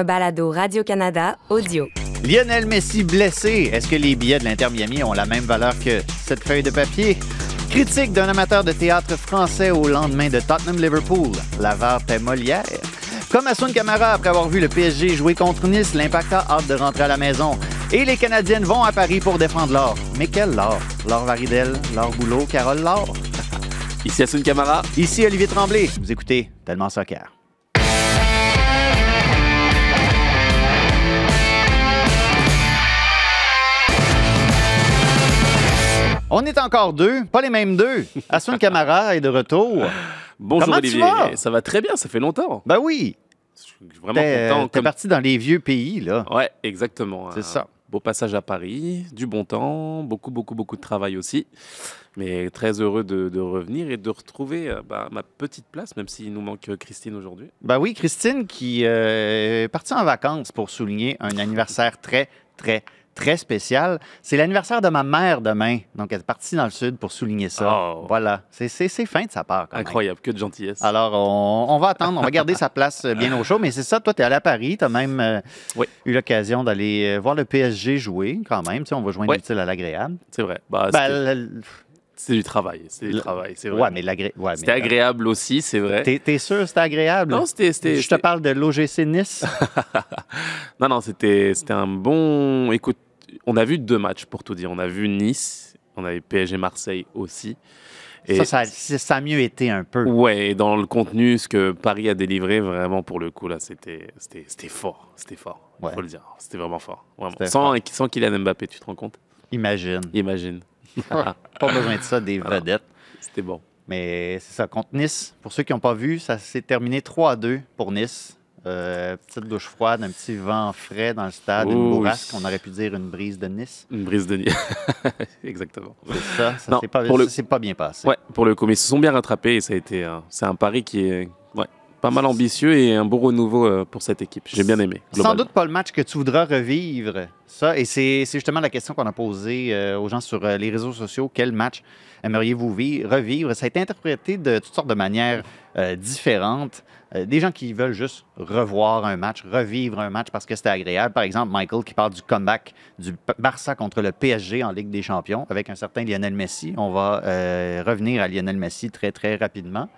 Un balado Radio-Canada audio. Lionel Messi blessé. Est-ce que les billets de l'Inter Miami ont la même valeur que cette feuille de papier? Critique d'un amateur de théâtre français au lendemain de Tottenham-Liverpool. L'avare paie Molière. Comme Assun Camara après avoir vu le PSG jouer contre Nice, l'Impact a hâte de rentrer à la maison. Et les Canadiennes vont à Paris pour défendre l'or. Mais quel l'or? Laure Varidel, Laure Boulot, Carole Laure. Ici Assun Camara. Ici Olivier Tremblay. Vous écoutez Tellement Soccer. On est encore deux, pas les mêmes deux. Assun Camara est de retour. Bonjour Comment tu Olivier. vas? Ça va très bien, ça fait longtemps. Ben oui, Je suis vraiment t'es content. t'es comme- parti dans les vieux pays, là. Ouais, exactement. C'est ça. Beau passage à Paris, du bon temps, beaucoup, beaucoup, beaucoup de travail aussi. Mais très heureux de, de revenir et de retrouver euh, bah, ma petite place, même s'il nous manque Christine aujourd'hui. Ben oui, Christine qui euh, est partie en vacances pour souligner un anniversaire très, très, très spécial. C'est l'anniversaire de ma mère demain. Donc, elle est partie dans le sud pour souligner ça. Oh. Voilà. C'est- fin de sa part. quand même. Incroyable, que de gentillesse. Alors, on, on va attendre, on va garder sa place euh, bien au chaud. Mais c'est ça, toi, tu es allé à Paris, tu as même euh, Oui. eu l'occasion d'aller euh, voir le PSG jouer quand même. Tu sais, on va joindre Ouais. l'utile à l'agréable. C'est vrai. Bah, Ben, c'est du travail. C'est du travail, c'est vrai. ouais, mais ouais, mais- C'était agréable aussi, c'est vrai. T'es sûr que c'était agréable? Non, c'était. Je te parle de l'OGC Nice. Non, non, c'était c'était un bon. Écoute, on a vu deux matchs pour tout dire. On a vu Nice, on a vu PSG Marseille aussi. Et Ça, ça, ça, a mieux été un peu. Ouais, et dans le contenu, ce que Paris a délivré, vraiment pour le coup, là, c'était fort. C'était fort, il Ouais. faut le dire. C'était vraiment fort. Vraiment. Sans, sans Kylian Mbappé, tu te rends compte? Imagine. Imagine. Pas besoin de ça, des vedettes. C'était bon. Mais c'est ça, contre Nice, pour ceux qui n'ont pas vu, ça s'est terminé 3 à 2 pour Nice. Euh, petite douche froide, un petit vent frais dans le stade, une bourrasque, oui. on aurait pu dire une brise de Nice. Une brise de nuit. Exactement. C'est ça, ça s'est pas, le- pas bien passé. Ouais, pour le coup, mais ils se sont bien rattrapés et ça a été. un- C'est un pari qui est ouais, pas mal ambitieux et un beau renouveau euh, pour cette équipe. J'ai bien aimé. Sans doute pas le match que tu voudras revivre. Ça, et c'est c'est justement la question qu'on a posée euh, aux gens sur euh, les réseaux sociaux. Quel match aimeriez-vous vi- revivre? Ça a été interprété de toutes sortes de manières différentes. Euh, des gens qui veulent juste revoir un match, revivre un match parce que c'était agréable. Par exemple, Michael qui parle du comeback du Barça contre le PSG en Ligue des Champions avec un certain Lionel Messi. On va euh, revenir à Lionel Messi très, très rapidement.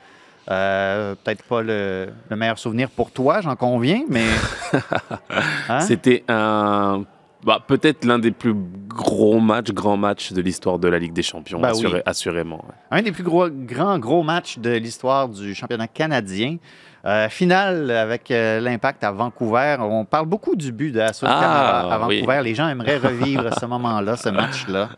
Euh, Peut-être pas le, le meilleur souvenir pour toi, j'en conviens, mais... Hein? C'était un. Bah, peut-être l'un des plus gros matchs, grands matchs de l'histoire de la Ligue des Champions, Bah oui. assurément. ouais. Un des plus gros, grands, gros matchs de l'histoire du championnat canadien. Euh, finale avec euh, l'impact à Vancouver. On parle beaucoup du but de Hassan Ah, à oui. Vancouver. Les gens aimeraient revivre ce moment-là, ce match-là.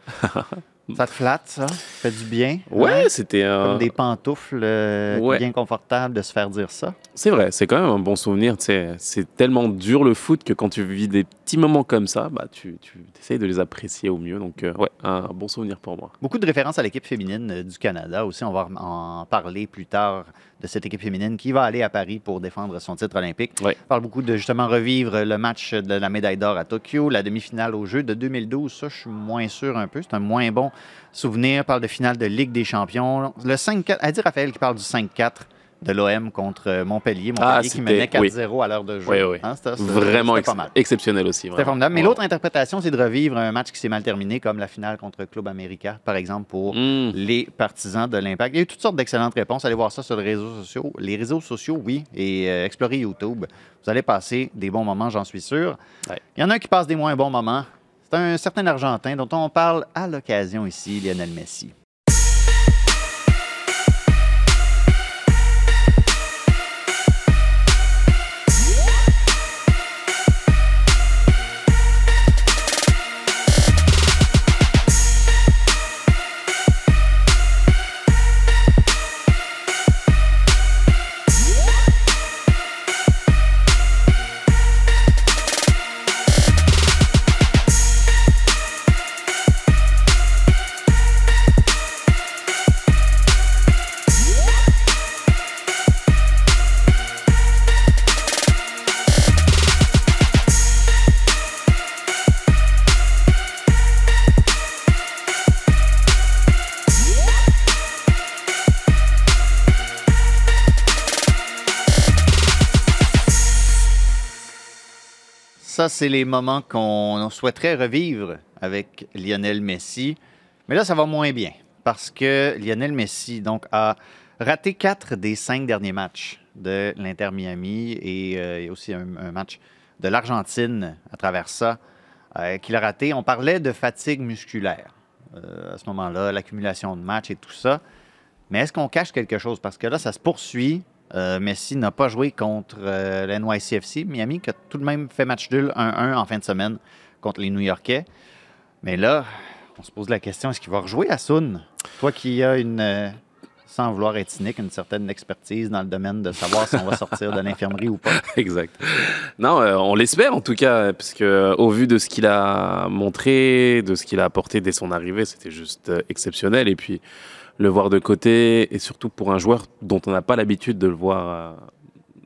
Ça te flatte, ça? Ça fait du bien? Ouais, c'était un. Comme des pantoufles euh, Ouais. bien confortables de se faire dire ça. C'est vrai, c'est quand même un bon souvenir. C'est tellement dur le foot que quand tu vis des petits moments comme ça, bah, tu, tu essayes de les apprécier au mieux. Donc, euh, ouais, un bon souvenir pour moi. Beaucoup de références à l'équipe féminine euh, du Canada aussi. On va en parler plus tard de cette équipe féminine qui va aller à Paris pour défendre son titre olympique. Ouais. On parle beaucoup de justement revivre le match de la médaille d'or à Tokyo, la demi-finale au jeu de 2012. Ça, je suis moins sûr un peu. C'est un moins bon souvenir. Parle de finale de Ligue des champions. Le 5-4, a dit Raphaël qui parle du 5-4 de l'OM contre euh, Montpellier. Montpellier Ah, qui menait oui. 4-0 à l'heure de jeu. Oui, oui. Hein, c'était- c'était- Vraiment c'était ex- pas mal. exceptionnel aussi. C'était vraiment. formidable. Mais l'autre interprétation, c'est de revivre un match qui s'est mal terminé, comme la finale contre Club America, par exemple, pour Mm. les partisans de l'Impact. Il y a eu toutes sortes d'excellentes réponses. Allez voir ça sur les réseaux sociaux. Les réseaux sociaux, oui, et euh, explorez YouTube. Vous allez passer des bons moments, j'en suis sûr. Ouais. Il y en a un qui passe des moins bons moments. Un certain Argentin dont on parle à l'occasion ici, Lionel Messi. C'est les moments qu'on souhaiterait revivre avec Lionel Messi. Mais là, ça va moins bien parce que Lionel Messi donc, a raté quatre des cinq derniers matchs de l'Inter Miami et euh, a aussi un, un match de l'Argentine à travers ça euh, qu'il a raté. On parlait de fatigue musculaire euh, à ce moment-là, l'accumulation de matchs et tout ça. Mais est-ce qu'on cache quelque chose? Parce que là, ça se poursuit. Euh, Messi n'a pas joué contre euh, NYCFC. Miami qui a tout de même fait match nul 1-1 en fin de semaine contre les New-Yorkais. Mais là, on se pose la question, est-ce qu'il va rejouer à Sun? Toi qui as une, euh, sans vouloir être cynique, une certaine expertise dans le domaine de savoir si on va sortir de l'infirmerie ou pas. Exact. Non, euh, on l'espère en tout cas, parce que euh, au vu de ce qu'il a montré, de ce qu'il a apporté dès son arrivée, c'était juste exceptionnel. Et puis le voir de côté, et surtout pour un joueur dont on n'a pas l'habitude de le voir euh,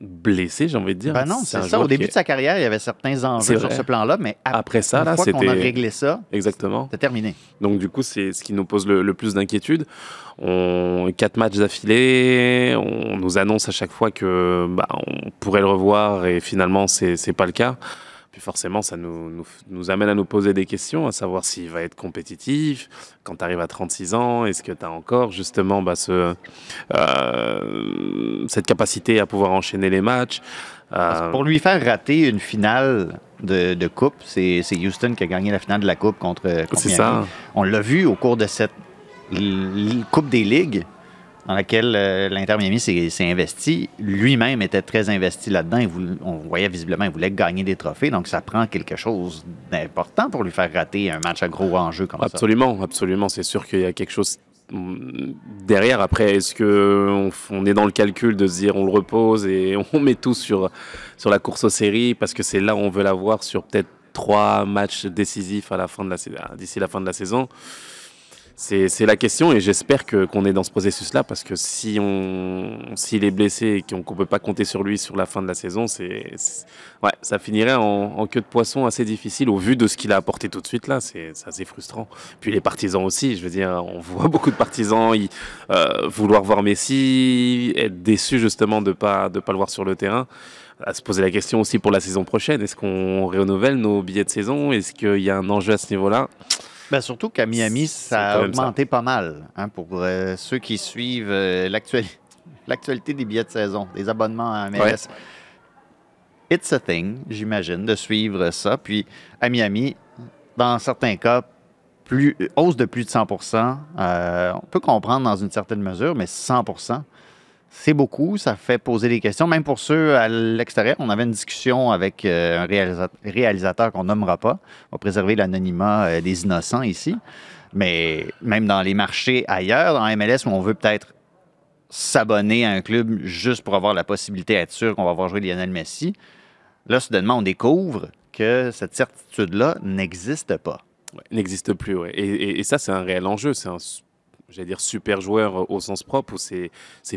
blessé, j'ai envie de dire. Ben non, c'est ça. Au début de sa carrière, il y avait certains enjeux sur ce plan-là, mais ap- Après ça, une là, fois qu'on a réglé ça, Exactement. c'est terminé. Donc du coup, c'est ce qui nous pose le, le plus d'inquiétude. On quatre matchs d'affilée, on nous annonce à chaque fois que bah, on pourrait le revoir et finalement c'est pas le cas. Puis forcément, ça nous, nous, nous amène à nous poser des questions, à savoir s'il va être compétitif. Quand tu arrives à 36 ans, est-ce que tu as encore justement bah, ce, euh, cette capacité à pouvoir enchaîner les matchs Euh, pour lui faire rater une finale de, de coupe, c'est Houston qui a gagné la finale de la coupe contre, contre C'est ça. On l'a vu au cours de cette Coupe des Ligues dans laquelle euh, s'est investi. Lui-même était très investi là-dedans. On voyait visiblement qu'il voulait gagner des trophées. Donc, ça prend quelque chose d'important pour lui faire rater un match à gros enjeu comme ça. Absolument, absolument. C'est sûr qu'il y a quelque chose mm, derrière. Après, est-ce que on, f- on est dans le calcul de se dire on le repose et on met tout sur, sur la course aux séries? Parce que c'est là où on veut l'avoir sur peut-être trois matchs décisifs d'ici la fin de la saison c'est la question et j'espère que qu'on est dans ce processus-là parce que si on s'il est blessé et qu'on ne peut pas compter sur lui sur la fin de la saison, c'est ouais, ça finirait en, en queue de poisson assez difficile au vu de ce qu'il a apporté tout de suite là. C'est assez frustrant. Puis les partisans aussi, je veux dire, on voit beaucoup de partisans euh, vouloir voir Messi, être déçus justement de pas de pas le voir sur le terrain. À se poser la question aussi pour la saison prochaine. Est-ce qu'on renouvelle nos billets de saison? Est-ce qu'il y a un enjeu à ce niveau-là? Ben, surtout qu'à Miami, ça a ça. augmenté pas mal. hein, pour euh, ceux qui suivent euh, l'actuali- l'actualité des billets de saison, des abonnements à MLS. Ouais. It's a thing, j'imagine, de suivre ça. Puis à Miami, dans certains cas, plus, hausse de plus de 100% euh, On peut comprendre dans une certaine mesure, mais 100 c'est beaucoup. Ça fait poser des questions. Même pour ceux à l'extérieur, on avait une discussion avec euh, un réalisa- réalisateur qu'on nommera pas. On va préserver l'anonymat euh, des innocents ici. Mais même dans les marchés ailleurs, dans MLS, où on veut peut-être s'abonner à un club juste pour avoir la possibilité d'être sûr qu'on va voir jouer Lionel Messi, là, soudainement, on découvre que cette certitude-là n'existe pas. Ouais, n'existe plus. Ouais. Et, et- ça, c'est un réel enjeu. C'est un, j'allais dire, super joueur euh, au sens propre, où c'est,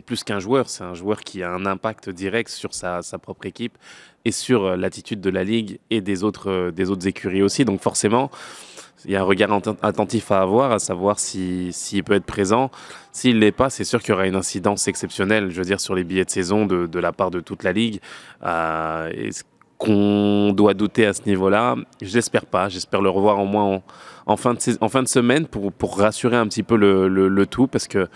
plus qu'un joueur. C'est un joueur qui a un impact direct sur sa, sa propre équipe et sur euh, l'attitude de la Ligue et des autres, euh, des autres écuries aussi. Donc forcément, il y a un regard atten- attentif à avoir, à savoir si- s'il peut être présent. S'il ne l'est pas, c'est sûr qu'il y aura une incidence exceptionnelle, je veux dire, sur les billets de saison de, de la part de toute la Ligue. Euh, Est-ce qu'on doit douter à ce niveau-là Je l'espère pas. J'espère le revoir au moins en, en fin, de, sais- en fin de semaine pour, pour rassurer un petit peu le, le- le tout parce que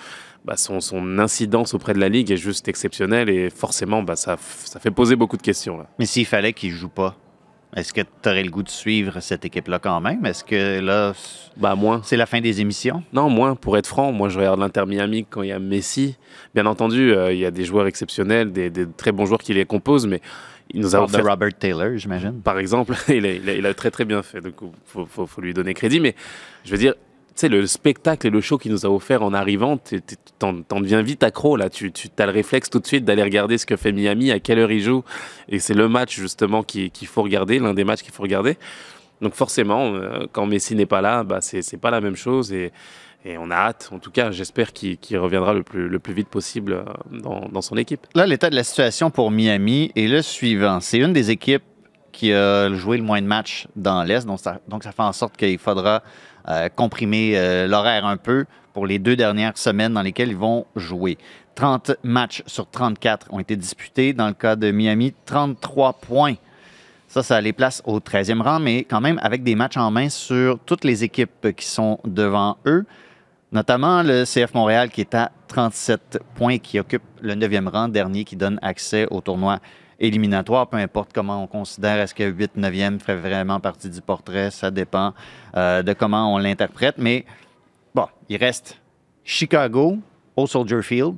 bah, son, son incidence auprès de la Ligue est juste exceptionnelle et forcément bah, ça, fait poser beaucoup de questions. Là. Mais s'il fallait qu'il ne joue pas, est-ce que tu aurais le goût de suivre cette équipe-là quand même? Est-ce que là, Bah, moins. c'est la fin des émissions? Non, moins, pour être franc, moi je regarde l'Inter Miami quand il y a Messi. Bien entendu, euh, il y a des joueurs exceptionnels, des, des très bons joueurs qui les composent, mais il nous a Parle de offert Robert Taylor, j'imagine. par exemple, il a, il a- il a très très bien fait, donc il faut, faut- faut lui donner crédit. Mais je veux dire, tu sais, le spectacle et le show qu'il nous a offert en arrivant, t'en deviens vite accro là. Tu, tu as le réflexe tout de suite d'aller regarder ce que fait Miami, à quelle heure il joue. Et c'est le match justement qui- qu'il faut regarder, l'un des matchs qu'il faut regarder. Donc forcément, euh, quand Messi n'est pas là, bah, c'est pas la même chose. Et, et on a hâte, en tout cas, j'espère qu'il reviendra le plus, vite possible euh, dans, son équipe. Là, l'état de la situation pour Miami est le suivant. C'est une des équipes qui a joué le moins de matchs dans l'Est, donc ça, donc ça fait en sorte qu'il faudra euh, comprimer euh, l'horaire un peu pour les deux dernières semaines dans lesquelles ils vont jouer. 30 matchs sur 34 ont été disputés. Dans le cas de Miami, 33 points. Ça, ça les place au 13e rang, mais quand même avec des matchs en main sur toutes les équipes qui sont devant eux, notamment le CF Montréal qui est à 37 points, qui occupe le 9e rang, dernier qui donne accès au tournoi éliminatoire, peu importe comment on considère, est-ce que 8, 9e ferait vraiment partie du portrait, ça dépend euh, de comment on l'interprète, mais bon, il reste Chicago au Soldier Field,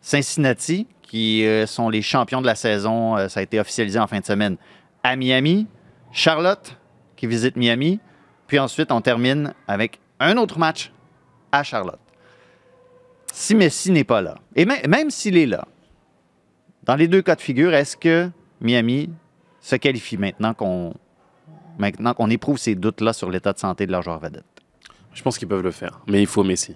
Cincinnati, qui euh, sont les champions de la saison, euh, ça a été officialisé en fin de semaine, à Miami, Charlotte, qui visite Miami, puis ensuite on termine avec un autre match à Charlotte. Si Messi n'est pas là, et même, s'il est là, dans les deux cas de figure, est-ce que Miami se qualifie maintenant qu'on maintenant qu'on éprouve ces doutes-là sur l'état de santé de leur joueur vedette? Je pense qu'ils peuvent le faire, mais il faut Messi.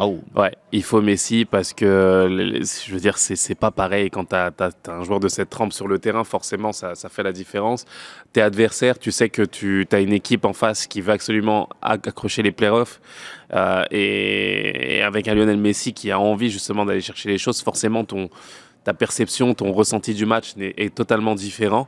Oh. Ouais, il faut Messi parce que, je veux dire, c'est pas pareil quand tu as, un joueur de cette trempe sur le terrain, forcément, ça, ça fait la différence. T'es adversaire, tu sais que tu as une équipe en face qui veut absolument acc- accrocher les playoffs. Euh, et, avec un Lionel Messi qui a envie justement d'aller chercher les choses, forcément, ton, ta perception, ton ressenti du match est totalement différent.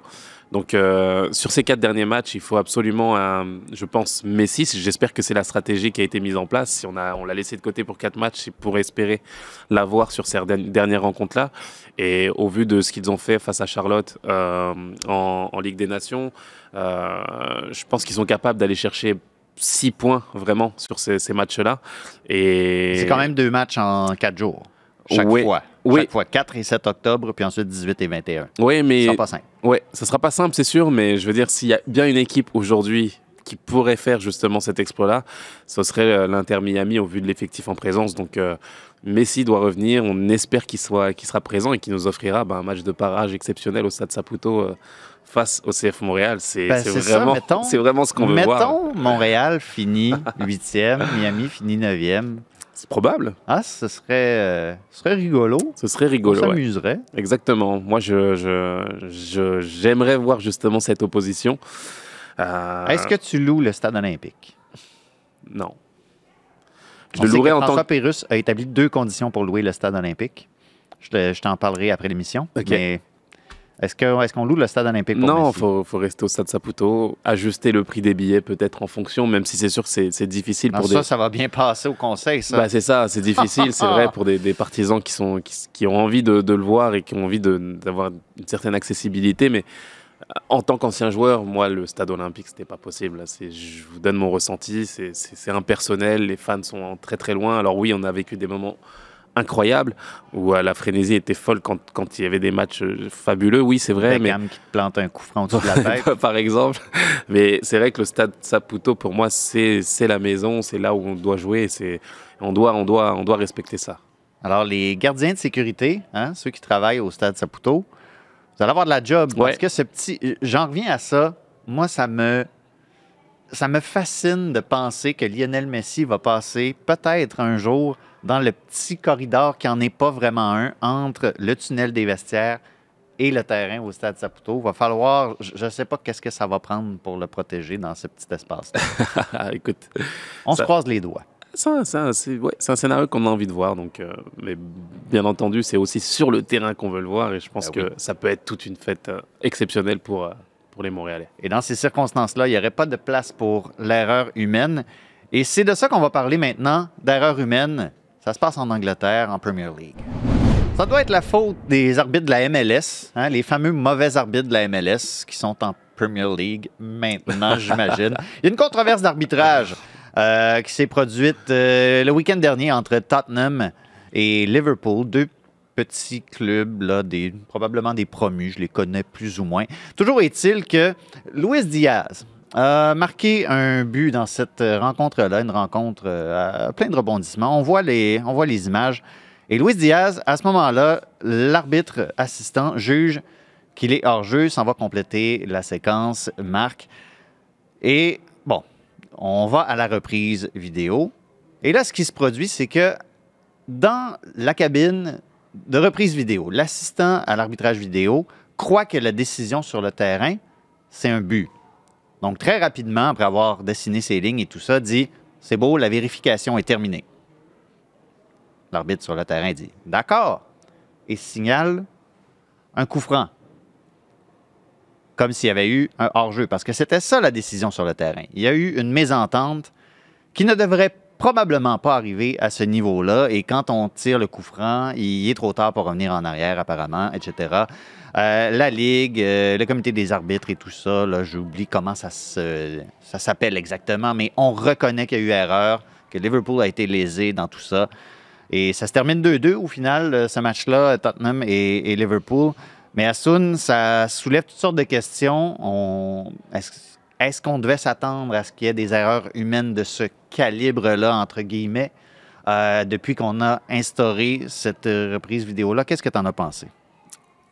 Donc, euh, sur ces quatre derniers matchs, il faut absolument, un- je pense, Messi. J'espère que c'est la stratégie qui a été mise en place. Si on a, on l'a laissé de côté pour quatre matchs, c'est pour espérer l'avoir sur ces derni- dernières rencontres-là. Et au vu de ce qu'ils ont fait face à Charlotte euh, en, en Ligue des Nations, euh, je pense qu'ils sont capables d'aller chercher six points vraiment sur ces, ces matchs-là. Et C'est quand même deux matchs en quatre jours. Chaque Oui. fois. Oui. Chaque fois. 4 et 7 octobre, puis ensuite 18 et 21. Oui, mais C'est pas simple. Ouais, ça sera pas simple, c'est sûr, mais je veux dire, s'il y a bien une équipe aujourd'hui qui pourrait faire justement cet exploit-là, ce serait euh, l'Inter Miami au vu de l'effectif en présence. Donc, euh, Messi doit revenir. On espère qu'il soit, qu'il sera présent et qu'il nous offrira ben, un match de parage exceptionnel au Stade Saputo euh, face au CF Montréal. C'est Ben, vraiment, c'est vraiment ce qu'on veut voir. Mettons, Montréal finit 8e, Miami finit 9e. C'est probable. Ah, ce serait, euh, ce serait rigolo. Ce serait On rigolo. ouais. s'amuserait. Exactement. Moi, je, je, je- j'aimerais voir justement cette opposition. Euh, Est-ce que tu loues le stade olympique? non. Je On le que en tant François que Pérusse a établi deux conditions pour louer le stade olympique. Je, te- je t'en parlerai après l'émission. Ok. Mais est-ce, que, est-ce qu'on loue le stade olympique pour Non, il faut, faut rester au stade Saputo, ajuster le prix des billets peut-être en fonction, même si c'est sûr que c'est, difficile Non, pour ça, des... ça va bien passer au conseil, ça. Bah, c'est ça, c'est difficile, c'est vrai, pour des, des partisans qui, sont, qui, qui ont envie de, de le voir et qui ont envie d'avoir une certaine accessibilité. Mais euh, en tant qu'ancien joueur, moi, le stade olympique, c'était pas possible. je vous donne mon ressenti, c'est impersonnel, les fans sont très très loin. Alors oui, on a vécu des moments incroyables où euh, la frénésie était folle quand, quand il y avait des matchs euh, fabuleux. Oui, c'est vrai, mais Beckham qui te plante un coup franc de la tête. par exemple. Mais c'est vrai que le stade Saputo, pour moi, c'est c'est la maison, c'est là où on doit jouer. C'est on doit, on doit, on doit respecter ça. Alors, les gardiens de sécurité, hein, ceux qui travaillent au stade Saputo, vous allez avoir de la job. Ouais. Parce que ce petit. J'en reviens à ça. Moi, ça me. Ça me fascine de penser que Lionel Messi va passer peut-être un jour dans le petit corridor qui n'en est pas vraiment un entre le tunnel des vestiaires et le terrain au stade Saputo. Va falloir, je ne sais pas qu'est-ce que ça va prendre pour le protéger dans ce petit espace. Écoute, On se croise les doigts. ça, ça, c'est ouais, c'est un scénario qu'on a envie de voir. Donc, euh, mais bien entendu, c'est aussi sur le terrain qu'on veut le voir. Et je pense Ben que ça peut être toute une fête euh, exceptionnelle pour, euh, pour les Montréalais. Et dans ces circonstances-là, il n'y aurait pas de place pour l'erreur humaine. Et c'est de ça qu'on va parler maintenant, d'erreur humaine. Ça se passe en Angleterre, en Premier League. Ça doit être la faute des arbitres de la MLS, hein, les fameux mauvais arbitres de la MLS qui sont en Premier League maintenant, j'imagine. Il y a une controverse d'arbitrage euh, qui s'est produite euh, le week-end dernier entre Tottenham et Liverpool, deux petits clubs, là, des, probablement des promus, je les connais plus ou moins. Toujours est-il que Luis Diaz a marqué un but dans cette rencontre-là, une rencontre euh, à plein de rebondissements. On voit les, on voit les images. Et Luis Diaz, à ce moment-là, l'arbitre assistant juge qu'il est hors jeu, s'en va compléter la séquence, marque. Et bon, on va à la reprise vidéo. Et là, ce qui se produit, c'est que dans la cabine de reprise vidéo, l'assistant à l'arbitrage vidéo croit que la décision sur le terrain, c'est un but. Donc, très rapidement, après avoir dessiné ses lignes et tout ça, dit C'est beau, la vérification est terminée. L'arbitre sur le terrain dit D'accord. Et signale un coup franc. comme s'il y avait eu un hors-jeu, parce que c'était ça la décision sur le terrain. Il y a eu une mésentente qui ne devrait probablement pas arriver à ce niveau-là, et quand on tire le coup franc, il est trop tard pour revenir en arrière apparemment, etc. Euh, la Ligue, euh, le comité des arbitres et tout ça, là, j'oublie comment ça, ça s'appelle exactement, mais on reconnaît qu'il y a eu erreur, que Liverpool a été lésé dans tout ça. Et ça se termine 2-2 au final, euh, ce match-là, Tottenham et, Liverpool. Mais Asun, ça soulève toutes sortes de questions. On... Est-ce est qu'on devait s'attendre à ce qu'il y ait des erreurs humaines de ce calibre-là, entre guillemets, euh, depuis qu'on a instauré cette reprise vidéo-là? Qu'est-ce que tu en as pensé?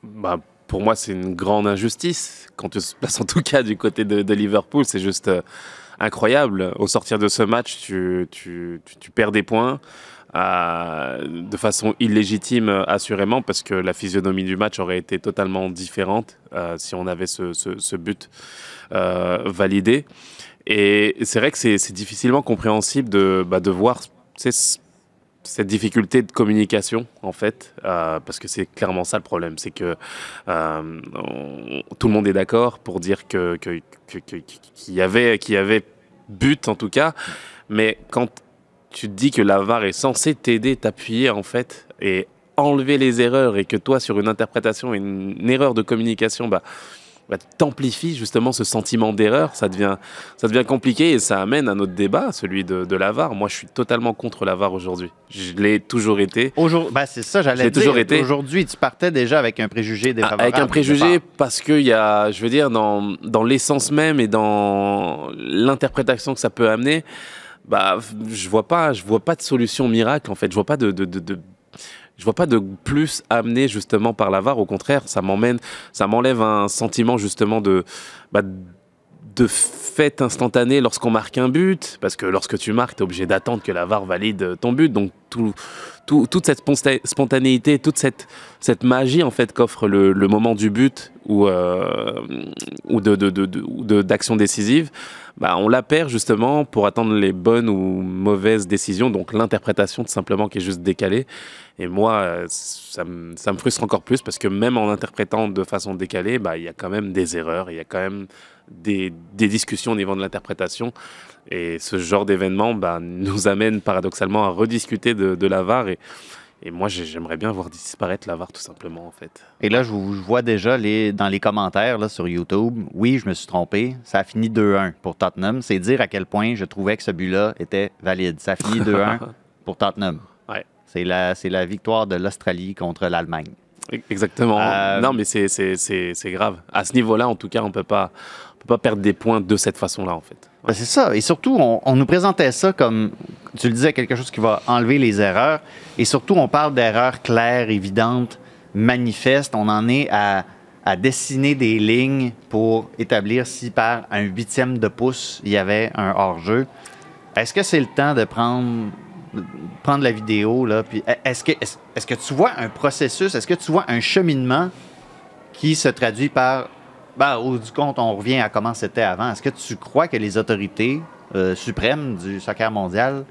Bah, pour moi, c'est une grande injustice. Quand tu se places en tout cas du côté de, Liverpool, c'est juste euh, incroyable. Au sortir de ce match, tu perds des points. Euh, de façon illégitime assurément parce que la physionomie du match aurait été totalement différente euh, si on avait ce, but euh, validé. Et c'est vrai que c'est difficilement compréhensible de, bah, voir cette difficulté de communication en fait euh, parce que c'est clairement ça le problème c'est que euh, tout le monde est d'accord pour dire que qu'il y avait qu'il y avait but en tout cas mais quand tu te dis que la VAR est censée t'aider, t'appuyer en fait, et enlever les erreurs, et que toi, sur une interprétation, une, une erreur de communication, bah, bah, t'amplifie justement ce sentiment d'erreur, ça devient, ça devient compliqué et ça amène à notre débat, celui de, de la VAR. Moi, je suis totalement contre la VAR aujourd'hui. Je l'ai toujours été. Aujourd'hui, bah, c'est ça, j'allais dire. toujours été. Aujourd'hui, tu partais déjà avec un préjugé défavorable. Avec un préjugé parce qu'il y a, je veux dire, dans, dans l'essence même et dans l'interprétation que ça peut amener, bah, je vois pas, je vois pas de solution miracle en fait. Je vois pas de, de, de, de je vois pas de plus amené justement par la VAR. Au contraire, ça m'emmène, ça m'enlève un sentiment justement de, bah, de fait instantané lorsqu'on marque un but, parce que lorsque tu marques, tu es obligé d'attendre que la VAR valide ton but. Donc tout, tout, toute cette spontanéité, toute cette, cette magie en fait qu'offre le, le, moment du but ou, euh, ou de, de, de, d'action décisive, bah, on la perd justement pour attendre les bonnes ou mauvaises décisions, donc l'interprétation tout simplement qui est juste décalée. Et moi, ça me, ça me frustre encore plus parce que même en interprétant de façon décalée, bah, il y a quand même des erreurs, il y a quand même des, des discussions au niveau de l'interprétation. Et ce genre d'événement bah, nous amène paradoxalement à rediscuter de, de la VAR. Et, et moi, j'aimerais bien voir disparaître la VAR tout simplement, en fait. Et là, je, vous, je vois déjà les, dans les commentaires là, sur YouTube, oui, je me suis trompé. Ça a fini 2-1 pour Tottenham. C'est dire à quel point je trouvais que ce but-là était valide. Ça a fini 2-1 pour Tottenham. Ouais. C'est la, la victoire de l'Australie contre l'Allemagne. Exactement. Euh... Non, mais c'est grave. À ce niveau-là, en tout cas, on ne peut pas pas perdre des points de cette façon-là, en fait. Ben c'est ça. Et surtout, on, on, nous présentait ça comme, tu le disais, quelque chose qui va enlever les erreurs. Et surtout, on parle d'erreurs claires, évidentes, manifestes. On en est à, à dessiner des lignes pour établir si par un huitième de pouce, il y avait un hors-jeu. Est-ce que c'est le temps de prendre, prendre la vidéo, là, puis est-ce que, est -ce que tu vois un processus, est-ce que tu vois un cheminement qui se traduit par ben, au du compte, on revient à comment c'était avant. Est-ce que tu crois que les autorités euh, suprêmes du soccer mondial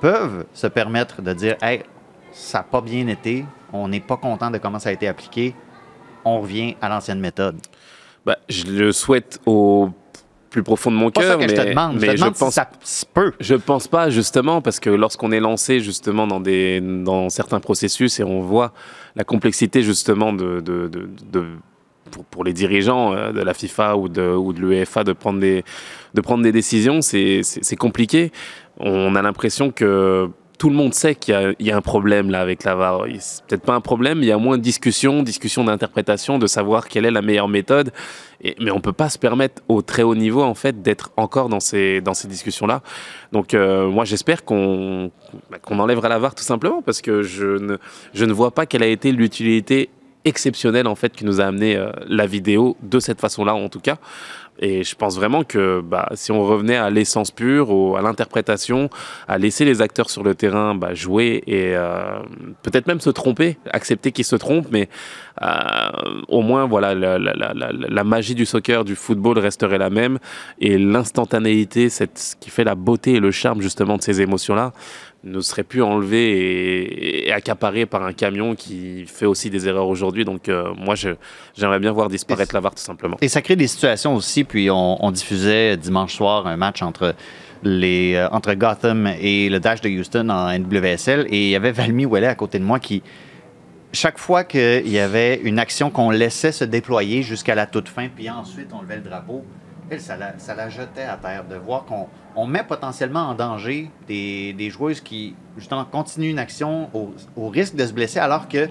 peuvent se permettre de dire Hey, ça n'a pas bien été, on n'est pas content de comment ça a été appliqué, on revient à l'ancienne méthode? Ben, je le souhaite au plus profond de mon cœur, mais, je, te demande. mais je, te demande je pense si ça se peut. Je pense pas justement parce que lorsqu'on est lancé justement dans des dans certains processus et on voit la complexité justement de, de, de, de pour, les dirigeants euh, de la FIFA ou de, l'UEFA de prendre des, décisions, c'est compliqué. On a l'impression que tout le monde sait qu'il y, a un problème là avec la VAR. C'est peut-être pas un problème, il y a moins de discussion, discussion d'interprétation, de savoir quelle est la meilleure méthode. Mais on peut pas se permettre au très haut niveau en fait d'être encore dans ces discussions là. Donc euh, moi j'espère qu'on qu'on enlèvera la VAR tout simplement parce que je ne je ne vois pas quelle a été l'utilité exceptionnel en fait qui nous a amené euh, la vidéo de cette façon-là en tout cas. Et je pense vraiment que bah, si on revenait à l'essence pure, au, à l'interprétation, à laisser les acteurs sur le terrain bah, jouer et euh, peut-être même se tromper, accepter qu'ils se trompent, mais euh, au moins voilà la, la, la, la, magie du soccer, du football resterait la même et l'instantanéité, ce qui fait la beauté et le charme justement de ces émotions-là, ne serait plus enlevé et, et, accaparé par un camion qui fait aussi des erreurs aujourd'hui. Donc euh, moi, j'aimerais bien voir disparaître la VAR tout simplement. Et ça crée des situations aussi. Puis on, on diffusait dimanche soir un match entre les, euh, entre Gotham et le Dash de Houston en NWSL. Et il y avait Valmy Ouellet à côté de moi qui, chaque fois qu'il y avait une action qu'on laissait se déployer jusqu'à la toute fin, puis ensuite on levait le drapeau, ça la, jetait à terre de voir qu'on on met potentiellement en danger des, joueuses qui, justement, continuent une action au, risque de se blesser, alors que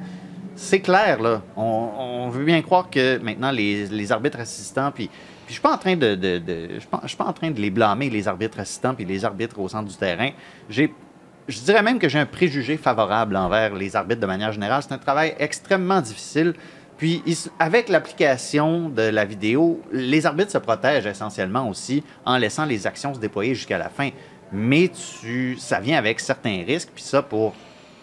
c'est clair, là. On, veut bien croire que maintenant, les, arbitres assistants, puis, je suis suis pas en train de les blâmer, les arbitres assistants, puis les arbitres au centre du terrain. Je dirais même que j'ai un préjugé favorable envers les arbitres de manière générale. C'est un travail extrêmement difficile. Puis, avec l'application de la vidéo, les arbitres se protègent essentiellement aussi en laissant les actions se déployer jusqu'à la fin. Mais tu, ça vient avec certains risques. Puis ça, pour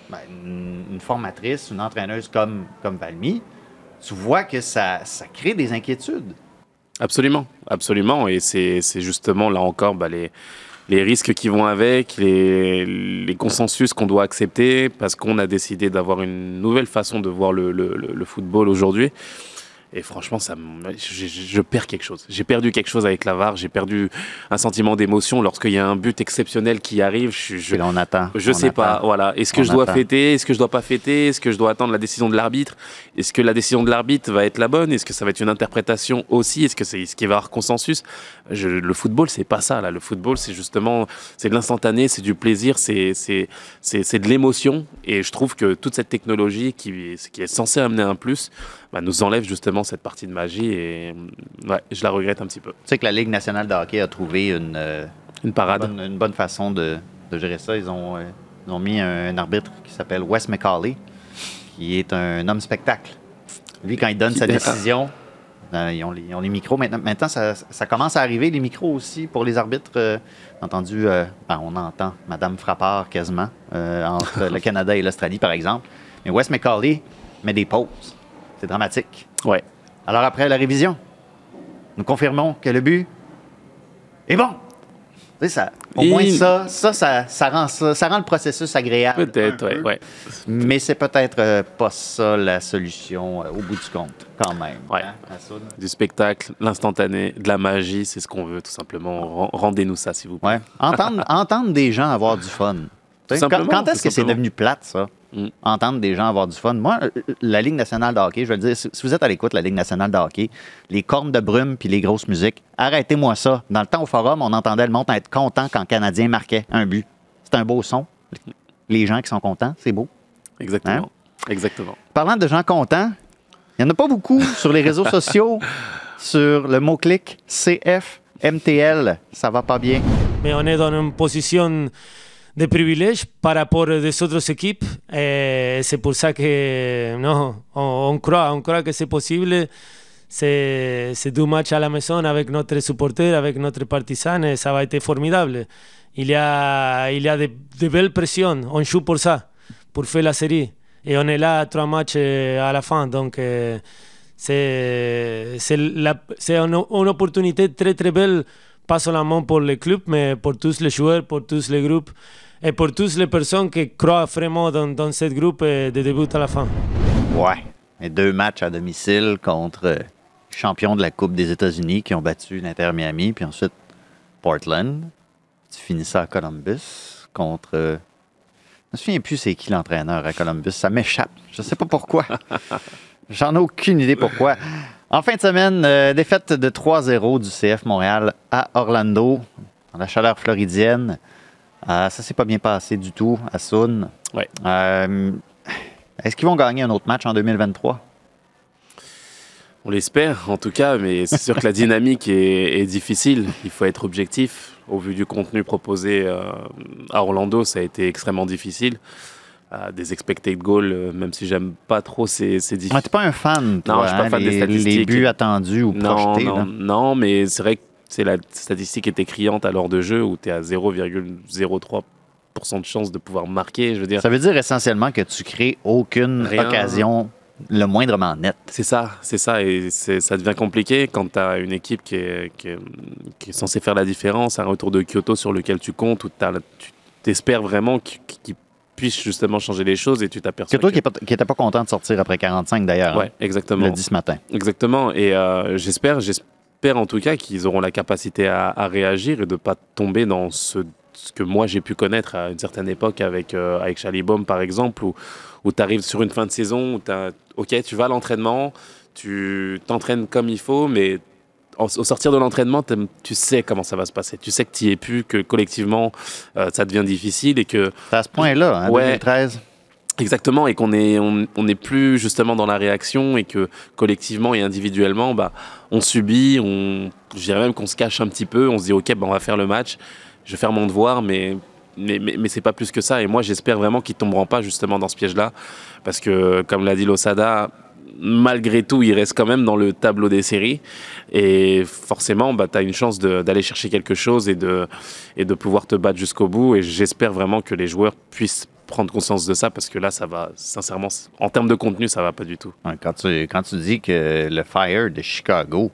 ben, une formatrice, une entraîneuse comme, comme Valmy, tu vois que ça, ça crée des inquiétudes. Absolument, absolument. Et c'est justement là encore ben, les, les risques qui vont avec, les, consensus qu'on doit accepter parce qu'on a décidé d'avoir une nouvelle façon de voir le football aujourd'hui. Et franchement, ça, je, je perds quelque chose. J'ai perdu quelque chose avec la VAR. J'ai perdu un sentiment d'émotion lorsqu'il y a un but exceptionnel qui arrive. Je, je, là, on. Je on sais pas. Voilà. Est-ce que On je dois fêter? Est-ce que je dois pas fêter? Est-ce que je dois attendre la décision de l'arbitre? Est-ce que la décision de l'arbitre va être la bonne? Est-ce que ça va être une interprétation aussi? Est-ce que c'est ce qui va avoir consensus? Le football, c'est pas ça. Là, le football, c'est justement, c'est de l'instantané, c'est du plaisir, c'est c'est c'est de l'émotion. Et je trouve que toute cette technologie qui, qui est censée amener un plus, bah, nous enlève justement cette partie de magie. Et ouais, je la regrette un petit peu. Tu sais que la Ligue nationale de hockey a trouvé une, euh, Une parade. bonne, une bonne façon de, de gérer ça. Ils ont, euh, ils ont mis un, un arbitre qui s'appelle Wes McCauley, qui est un homme spectacle. Lui, quand il donne Qui- sa décision, euh, ils, ont les, ils ont les micros. Maintenant, maintenant ça, ça commence à arriver, les micros aussi, pour les arbitres. euh, entendu, ben, on entend Madame Frappard quasiment, entre le Canada et l'Australie, par exemple. Mais Wes McCauley met des pauses. C'est dramatique. Ouais. Alors après la révision, nous confirmons que le but est bon. Ça, au Et- moins ça, ça, ça, ça rend ça, ça rend le processus agréable. Peut-être, un ouais. Mais c'est peut-être euh, pas ça la solution euh, au bout du compte, quand même. Ouais. hein? Du spectacle, l'instantané, de la magie, c'est ce qu'on veut tout simplement. Ren- Rendez-nous ça, s'il vous plaît. Ouais. Entendre, entendre des gens avoir du fun. Quand, est-ce que c'est devenu plate, ça? Mm. Entendre des gens avoir du fun. Moi, euh, la Ligue nationale de hockey, je veux le dire, si vous êtes à l'écoute de la Ligue nationale de hockey, les cornes de brume puis les grosses musiques, arrêtez-moi ça. Dans le temps au forum, on entendait le monde être content quand le Canadien marquait un but. C'est un beau son. Les gens qui sont contents, c'est beau. Exactement. Exactement. Parlant de gens contents, il n'y en a pas beaucoup sur les réseaux sociaux sur le mot-clic CF MTL. Ça va pas bien. mais on est dans une position de privilège par rapport des autres équipes. Et c'est pour ça que non, on, croit, on croit que c'est possible. C'est deux matchs à la maison avec notre supporter, avec notre partisan, et ça va être formidable. Il y a, il y a de, de belles pressions. On joue pour ça, pour faire la série. Et on est là à trois matchs à la fin. Donc, euh, c'est une, une opportunité très très belle, pas seulement pour le club, mais pour tous les joueurs, pour tous les groupes et pour toutes les personnes qui croient vraiment dans, dans ce groupe euh, de début à la fin. Ouais. Et deux matchs à domicile contre euh, champions de la Coupe des États-Unis qui ont battu l'Inter Miami, puis ensuite Portland. Tu finis ça à Columbus contre. euh, je me souviens plus c'est qui l'entraîneur à Columbus. Ça m'échappe. Je sais pas pourquoi. J'en ai aucune idée pourquoi. En fin de semaine, euh, défaite de 3-0 du CF Montréal à Orlando, dans la chaleur floridienne. Euh, ça s'est pas bien passé du tout à Sun. Ouais. Euh, Est-ce qu'ils vont gagner un autre match en 2023? On l'espère, en tout cas, mais c'est sûr que la dynamique est, est difficile. Il faut être objectif. Au vu du contenu proposé euh, à Orlando, ça a été extrêmement difficile. Euh, des expected goals, euh, même si j'aime pas trop, c'est Tu difficile. n'es pas un fan, toi, Non, je suis pas hein, fan des les, statistiques. les buts attendus ou Non, projetés. non, non, mais c'est vrai que c'est la statistique était criante à l'heure de jeu où tu es à 0,03% de chance de pouvoir marquer. Je veux dire, Ça veut dire essentiellement que tu crées aucune Rien. occasion le moindrement nette. C'est ça, c'est ça, et ça devient compliqué quand tu as une équipe qui est, qui, est, qui est censée faire la différence, un retour de Kyoto sur lequel tu comptes, où tu espères vraiment qu'il puisse justement changer les choses et tu t'aperçois. C'est toi qui n'étais pas content de sortir après 45 d'ailleurs. Ouais, exactement. Le dit ce matin. Exactement. Et euh, j'espère, j'espère en tout cas qu'ils auront la capacité à, réagir et de ne pas tomber dans ce, que moi j'ai pu connaître à une certaine époque avec, euh, avec Chalibom par exemple, où, où tu arrives sur une fin de saison, où as, ok, tu vas à l'entraînement, tu t'entraînes comme il faut, mais au sortir de l'entraînement, tu sais comment ça va se passer. Tu sais que tu n'y es plus, que collectivement, euh, ça devient difficile et que. À ce point-là, hein, 2013. Exactement, et qu'on est, on n'est plus justement dans la réaction et que collectivement et individuellement, bah, on subit, on, je dirais même qu'on se cache un petit peu, on se dit ok, bah, on va faire le match, je vais faire mon devoir, mais mais, mais, mais c'est pas plus que ça. Et moi, j'espère vraiment qu'ils tomberont pas justement dans ce piège-là, parce que comme l'a dit Losada, malgré tout, il reste quand même dans le tableau des séries. Et forcément, bah, tu as une chance d'aller chercher quelque chose et de, et de pouvoir te battre jusqu'au bout. Et j'espère vraiment que les joueurs puissent prendre conscience de ça parce que là, ça va, sincèrement, en termes de contenu, ça va pas du tout. quand, tu, quand tu dis que le Fire de Chicago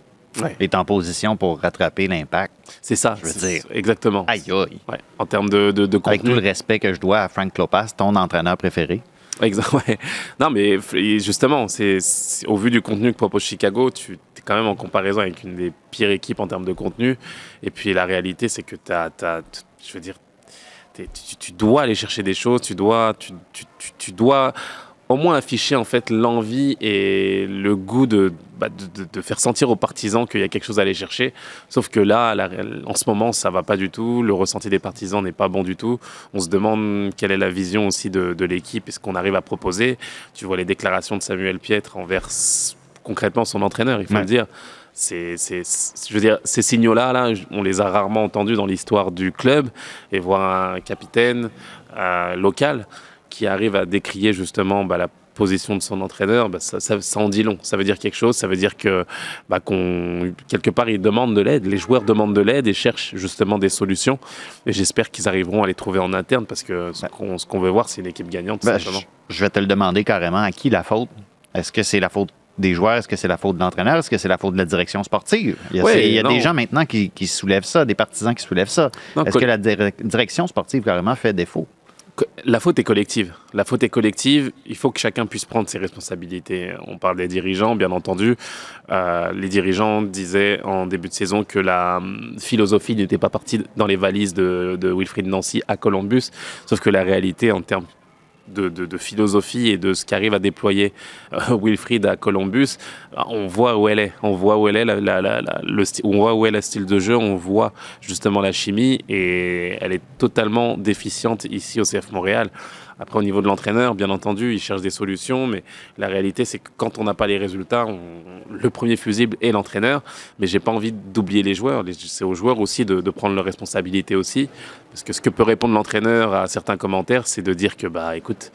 est en position pour rattraper l'impact. C'est ça, je veux dire. Exactement. Aïe aïe. En termes de, de, de, contenu. Avec tout le respect que je dois à Frank Klopas, ton entraîneur préféré. Exact, ouais. Non, mais justement, c'est au vu du contenu que propose Chicago, tu es quand même en comparaison avec une des pires équipes en termes de contenu. Et puis la réalité, c'est que tu as, je veux dire, tu, dois aller chercher des choses, tu dois, tu, tu dois au moins afficher en fait l'envie et le goût de, bah, de, faire sentir aux partisans qu'il y a quelque chose à aller chercher. Sauf que là, en ce moment, ça va pas du tout. Le ressenti des partisans n'est pas bon du tout. On se demande quelle est la vision aussi de, l'équipe et ce qu'on arrive à proposer. Tu vois les déclarations de Samuel Pietre envers concrètement son entraîneur, il faut le dire. C'est, je veux dire, ces signaux-là, là, on les a rarement entendus dans l'histoire du club. Et voir un capitaine euh, local qui arrive à décrier justement bah, la position de son entraîneur, bah, ça, ça, en dit long. Ça veut dire quelque chose. Ça veut dire que bah, quelque part ils demandent de l'aide. Les joueurs demandent de l'aide et cherchent justement des solutions. Et j'espère qu'ils arriveront à les trouver en interne parce que ce qu'on veut voir, c'est une équipe gagnante. Je, vais te le demander carrément. À qui la faute? Est-ce que c'est la faute des joueurs, est-ce que c'est la faute de l'entraîneur, est-ce que c'est la faute de la direction sportive? Il y a, des gens maintenant qui, soulèvent ça, des partisans qui soulèvent ça. Est-ce que la direction sportive carrément fait défaut? La faute est collective. La faute est collective. Il faut que chacun puisse prendre ses responsabilités. On parle des dirigeants, bien entendu. Euh, les dirigeants disaient en début de saison que la hum, philosophie n'était pas partie dans les valises de, de Wilfried Nancy à Columbus. Sauf que la réalité, en termes de, philosophie et de ce qu'arrive à déployer euh, Wilfried à Columbus, on voit où elle est. On voit où elle est, le on voit où est le style de jeu, on voit justement la chimie et elle est totalement déficiente ici au CF Montréal. Après, au niveau de l'entraîneur, bien entendu, il cherche des solutions, mais la réalité, c'est que quand on n'a pas les résultats, le premier fusible est l'entraîneur. Mais j'ai pas envie d'oublier les joueurs. C'est aux joueurs aussi de, prendre leurs responsabilités aussi. Parce que ce que peut répondre l'entraîneur à certains commentaires, c'est de dire que, bah, écoute,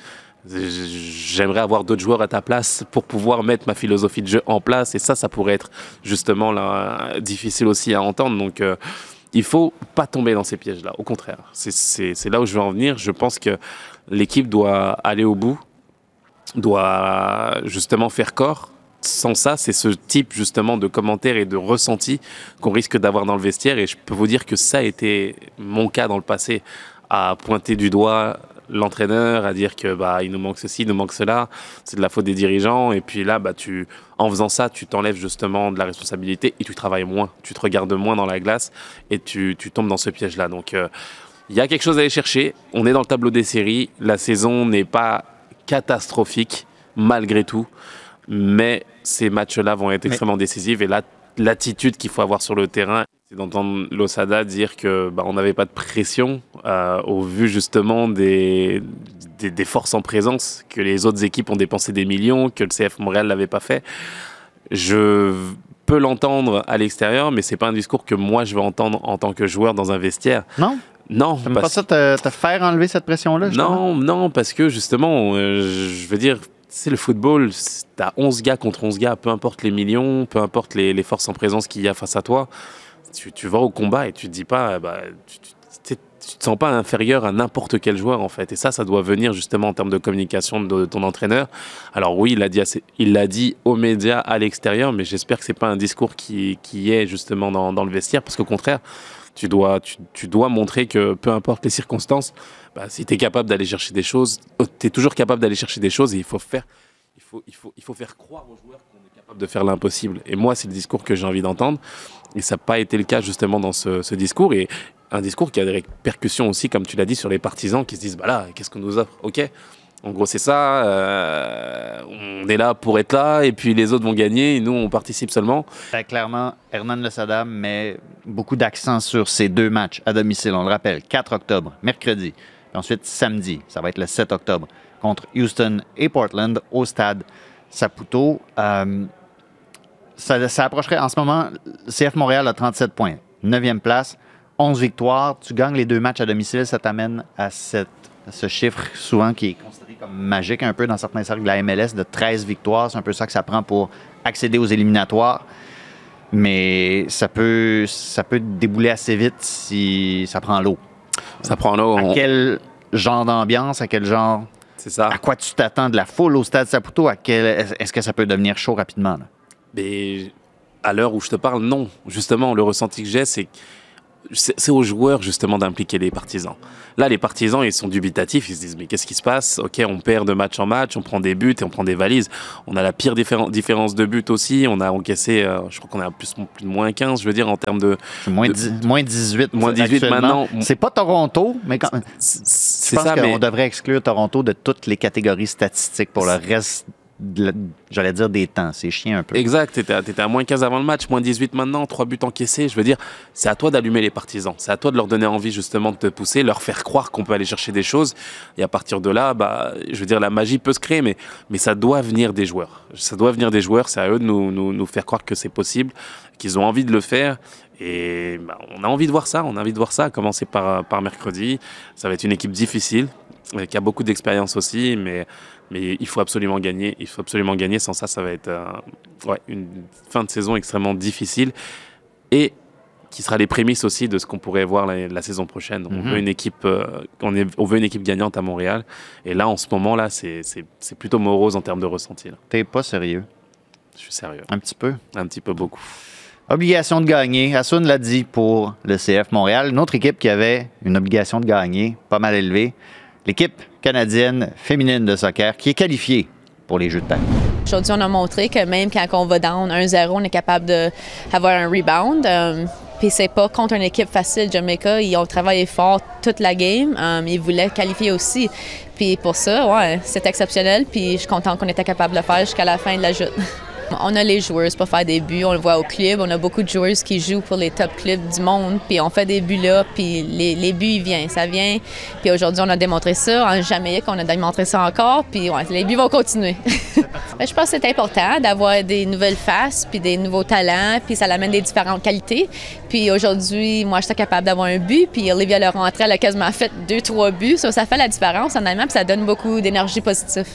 j'aimerais avoir d'autres joueurs à ta place pour pouvoir mettre ma philosophie de jeu en place. Et ça, ça pourrait être justement là, difficile aussi à entendre. Donc, euh, il faut pas tomber dans ces pièges-là. Au contraire, c'est là où je veux en venir. Je pense que l'équipe doit aller au bout, doit justement faire corps. Sans ça, c'est ce type justement de commentaires et de ressentis qu'on risque d'avoir dans le vestiaire. Et je peux vous dire que ça a été mon cas dans le passé, à pointer du doigt l'entraîneur, à dire que bah il nous manque ceci, il nous manque cela, c'est de la faute des dirigeants. Et puis là, bah tu, en faisant ça, tu t'enlèves justement de la responsabilité et tu travailles moins, tu te regardes moins dans la glace et tu, tu tombes dans ce piège-là. Donc euh, il y a quelque chose à aller chercher. On est dans le tableau des séries. La saison n'est pas catastrophique, malgré tout. Mais ces matchs-là vont être extrêmement décisifs. Et l'attitude qu'il faut avoir sur le terrain, c'est d'entendre Losada dire que bah, on n'avait pas de pression euh, au vu justement des, des, forces en présence, que les autres équipes ont dépensé des millions, que le CF Montréal l'avait pas fait. Je peux l'entendre à l'extérieur, mais c'est pas un discours que moi je veux entendre en tant que joueur dans un vestiaire. Non. Non. T'aimes pas ça te, faire enlever cette pression-là? Non, non, parce que justement, euh, je veux dire, c'est le football, t'as 11 gars contre 11 gars, peu importe les millions, peu importe les, forces en présence qu'il y a face à toi, tu, vas au combat et tu te dis pas, bah, tu te sens pas inférieur à n'importe quel joueur en fait. Et ça, ça doit venir justement en termes de communication de, ton entraîneur. Alors oui, il l'a dit, il l'a dit aux médias à l'extérieur, mais j'espère que c'est pas un discours qui, qui est justement dans, dans le vestiaire, parce qu'au contraire, tu dois, tu, dois montrer que peu importe les circonstances, bah, si tu es capable d'aller chercher des choses, tu es toujours capable d'aller chercher des choses et il faut faire, il faut, il faut, il faut faire croire aux joueurs qu'on est capable de faire l'impossible. Et moi, c'est le discours que j'ai envie d'entendre. Et ça n'a pas été le cas justement dans ce, ce discours. Et, un discours qui a des répercussions aussi, comme tu l'as dit, sur les partisans qui se disent bah là, qu'est-ce qu'on nous offre? Ok, en gros, c'est ça. Euh, on est là pour être là, et puis les autres vont gagner, et nous, on participe seulement. Ben, clairement, Hernan Le Saddam met beaucoup d'accent sur ces deux matchs à domicile. On le rappelle, 4 octobre, mercredi, puis ensuite samedi, ça va être le 7 octobre, contre Houston et Portland au stade Saputo. Euh, ça, ça approcherait en ce moment, CF Montréal a 37 points, 9e place. 11 victoires, tu gagnes les deux matchs à domicile, ça t'amène à cette, ce chiffre souvent qui est considéré comme magique un peu dans certains cercles de la MLS de 13 victoires. C'est un peu ça que ça prend pour accéder aux éliminatoires. Mais ça peut, ça peut débouler assez vite si ça prend l'eau. Ça prend l'eau. À quel genre d'ambiance, à quel genre. C'est ça. À quoi tu t'attends de la foule au stade Saputo? Est-ce que ça peut devenir chaud rapidement? Mais à l'heure où je te parle, non. Justement, le ressenti que j'ai, c'est que c'est aux joueurs justement d'impliquer les partisans. Là, les partisans, ils sont dubitatifs, ils se disent mais qu'est-ce qui se passe? Ok, on perd de match en match, on prend des buts et on prend des valises. On a la pire différence de but aussi, on a encaissé, euh, je crois qu'on a plus, plus de moins 15, je veux dire, en termes de... Moins, moins 18. Moins 18 maintenant. C'est pas Toronto, mais quand C'est ça, mais... devrait exclure Toronto de toutes les catégories statistiques pour le reste j'allais dire des temps. C'est chiant un peu. Exact. Tu étais, à moins 15 avant le match, moins 18 maintenant, trois buts encaissés. Je veux dire, c'est à toi d'allumer les partisans. C'est à toi de leur donner envie justement de te pousser, leur faire croire qu'on peut aller chercher des choses. Et à partir de là, bah, je veux dire, la magie peut se créer, mais, mais ça doit venir des joueurs. Ça doit venir des joueurs. C'est à eux de nous, nous, faire croire que c'est possible, qu'ils ont envie de le faire. Et bah, on a envie de voir ça. On a envie de voir ça, à commencer par, par mercredi. Ça va être une équipe difficile, qui a beaucoup d'expérience aussi, mais mais il faut absolument gagner. Il faut absolument gagner. Sans ça, ça va être euh, ouais, une fin de saison extrêmement difficile. Et qui sera les prémices aussi de ce qu'on pourrait voir la, saison prochaine. On, mhm. veut une équipe, euh, on, est, on, veut une équipe gagnante à Montréal. Et là, en ce moment-là, c'est plutôt morose en termes de ressenti. T'es pas sérieux? Je suis sérieux. Un petit peu? Un petit peu beaucoup. Obligation de gagner. Assoun l'a dit pour le CF Montréal. Une autre équipe qui avait une obligation de gagner, pas mal élevée. L'équipe canadienne féminine de soccer qui est qualifiée pour les Jeux de Paris. Aujourd'hui, on a montré que même quand on va down 1-0, on est capable d'avoir un rebound. Euh, puis c'est pas contre une équipe facile, Jamaica. Ils ont travaillé fort toute la game. Euh, ils voulaient qualifier aussi. Puis pour ça, ouais, c'est exceptionnel. Puis je suis contente qu'on était capable de le faire jusqu'à la fin de la joute. On a les joueurs pour faire des buts, on le voit au club. On a beaucoup de joueurs qui jouent pour les top clubs du monde, puis on fait des buts là, puis les, les buts, ils viennent, ça vient. Puis aujourd'hui, on a démontré ça. En Jamaïque, on a démontré ça encore, puis ouais, les buts vont continuer. Je pense que c'est important d'avoir des nouvelles faces, puis des nouveaux talents, puis ça amène des différentes qualités. Puis aujourd'hui, moi, je suis capable d'avoir un but, puis Olivia le rentré, elle a quasiment fait deux, trois buts. Ça, ça fait la différence en allemand, puis ça donne beaucoup d'énergie positive.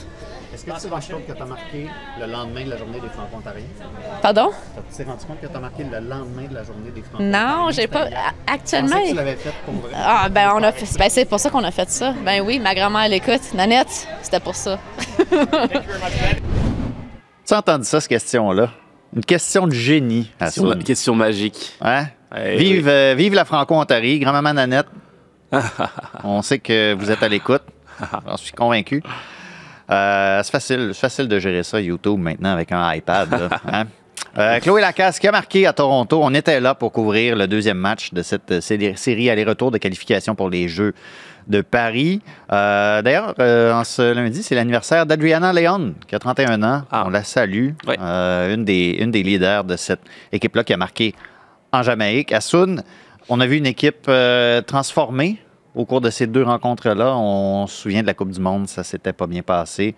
Est-ce que tu t'es rendu compte que tu as marqué le lendemain de la journée des Franco-Ontariens? Pardon? Tu t'es rendu compte que tu as marqué le lendemain de la journée des franco Non, j'ai pas. Actuellement. Tu l'avais fait pour vrai? Ah, ben, on a fait... ben, c'est pour ça qu'on a fait ça. Ben oui, ma grand-mère l'écoute. Nanette, c'était pour ça. tu as entendu ça, cette question-là? Une question de génie. Question, une question magique. Hein? vive, euh, vive la Franco-Ontarie, grand-maman Nanette. on sait que vous êtes à l'écoute. J'en suis convaincu. Euh, c'est facile, facile de gérer ça, YouTube, maintenant, avec un iPad. Hein? Euh, Chloé Lacasse qui a marqué à Toronto. On était là pour couvrir le deuxième match de cette série aller-retour de qualification pour les Jeux de Paris. Euh, d'ailleurs, en ce lundi, c'est l'anniversaire d'Adriana Leon, qui a 31 ans. Ah. On la salue. une, des, une des leaders de cette équipe-là qui a marqué en Jamaïque. À Soun, on a vu une équipe transformée au cours de ces deux rencontres-là, on se souvient de la Coupe du Monde, ça s'était pas bien passé.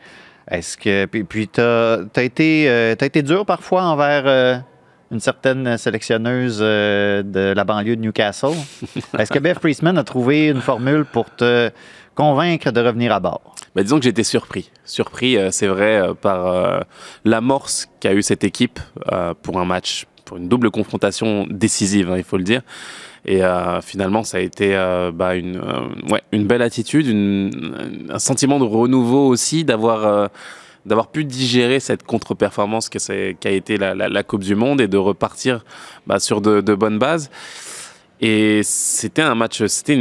Est-ce que. Puis, puis tu as, été, euh, été dur parfois envers euh, une certaine sélectionneuse euh, de la banlieue de Newcastle? Est-ce que Beth Priestman a trouvé une formule pour te convaincre de revenir à bord? Ben, disons que j'ai été surpris. Surpris, c'est vrai, par l'amorce qu'a eu cette équipe pour un match pour une double confrontation décisive, hein, il faut le dire. Et euh, finalement, ça a été euh, bah, une, euh, ouais, une belle attitude, une, un sentiment de renouveau aussi, d'avoir euh, d'avoir pu digérer cette contre-performance que c'est- qu'a été la, la, la Coupe du Monde et de repartir bah, sur de, de bonnes bases. Et c'était un match, c'était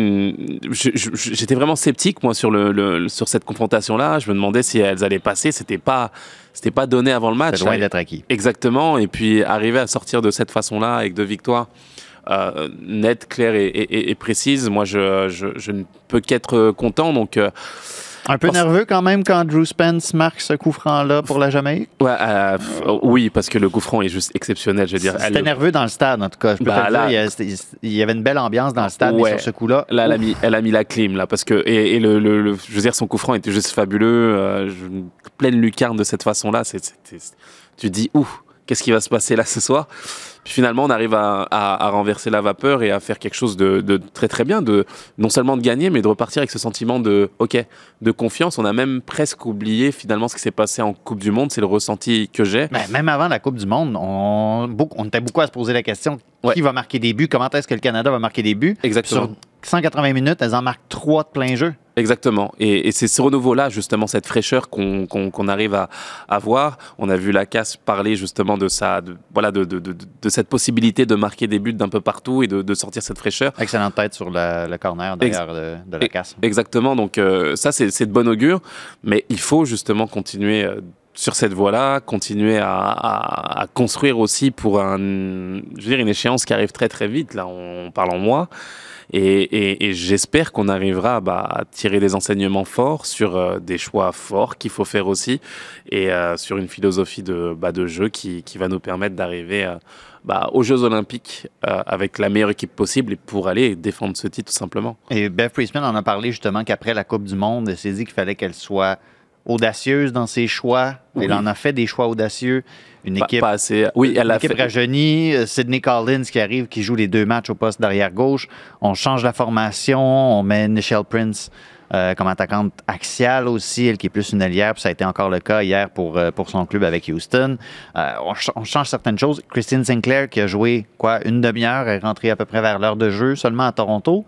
J'étais vraiment sceptique moi sur le, le- sur cette confrontation-là. Je me demandais si elles allaient passer. C'était pas, c'était pas donné avant le match. C'est loin d'être acquis. Exactement. Et puis arriver à sortir de cette façon-là avec deux victoires euh, nettes, claires et, et- et précises, moi je, je, je ne peux qu'être content. Donc euh, Un peu Parce- nerveux quand même quand Drew Spence marque ce coup franc-là pour la Jamaïque? ouais, euh, oui, parce que le coup franc est juste exceptionnel. Je veux dire, C'était elle- nerveux dans le stade, en tout cas. Je peux Bah, te là- dire, il y avait une belle ambiance dans le stade, mais Ouais. sur ce coup-là. Là, elle a, mis, elle a mis la clim, là, parce que, et, et le, le- le- je veux dire, son coup franc était juste fabuleux, euh, pleine lucarne de cette façon-là. tu dis, ouh, qu'est-ce qui va se passer là ce soir Puis finalement, on arrive à, à- à renverser la vapeur et à faire quelque chose de, de très très bien, de non seulement de gagner, mais de repartir avec ce sentiment de, ok, de confiance. On a même presque oublié finalement ce qui s'est passé en Coupe du Monde. C'est le ressenti que j'ai. Ben, même avant la Coupe du Monde, on, on était beaucoup à se poser la question Ouais. qui va marquer des buts? Comment est-ce que le Canada va marquer des buts? Exactement. Sur 180 minutes, elles en marquent trois de plein jeu. Exactement. Et, et c'est ce renouveau-là, justement, cette fraîcheur qu'on qu'on- qu'on arrive à, à voir. On a vu Lacasse parler justement de, ça, de, voilà, de, de, de, de cette possibilité de marquer des buts d'un peu partout et de, de sortir cette fraîcheur. Excellente tête sur la- le corner derrière de, de la casse. Exactement. Donc euh, ça, c'est c'est de bon augure. Mais il faut justement continuer euh, sur cette voie-là, continuer à, construire aussi pour une échéance qui arrive très très vite. Là, on parle en mois. Et, j'espère qu'on arrivera bah, à tirer des enseignements forts sur euh, des choix forts qu'il faut faire aussi et euh, sur une philosophie de, bah, jeu qui, va nous permettre d'arriver euh, bah, aux Jeux Olympiques avec la meilleure équipe possible et pour aller défendre ce titre tout simplement. Et Bev Priestman en a parlé justement qu'après la Coupe du Monde, elle s'est dit qu'il fallait qu'elle soit audacieuse dans ses choix. Oui. Elle en a fait des choix audacieux. Une équipe, pas assez. Oui, elle une a équipe fait. rajeunie. Sidney Collins qui arrive, qui joue les deux matchs au poste d'arrière gauche. On change la formation. On met Nichelle Prince euh, comme attaquante axiale aussi, elle qui est plus une allière. Puis ça a été encore le cas hier pour, euh, pour son club avec Houston. Euh, on, on change certaines choses. Christine Sinclair qui a joué quoi une demi-heure, est rentrée à peu près vers l'heure de jeu seulement à Toronto.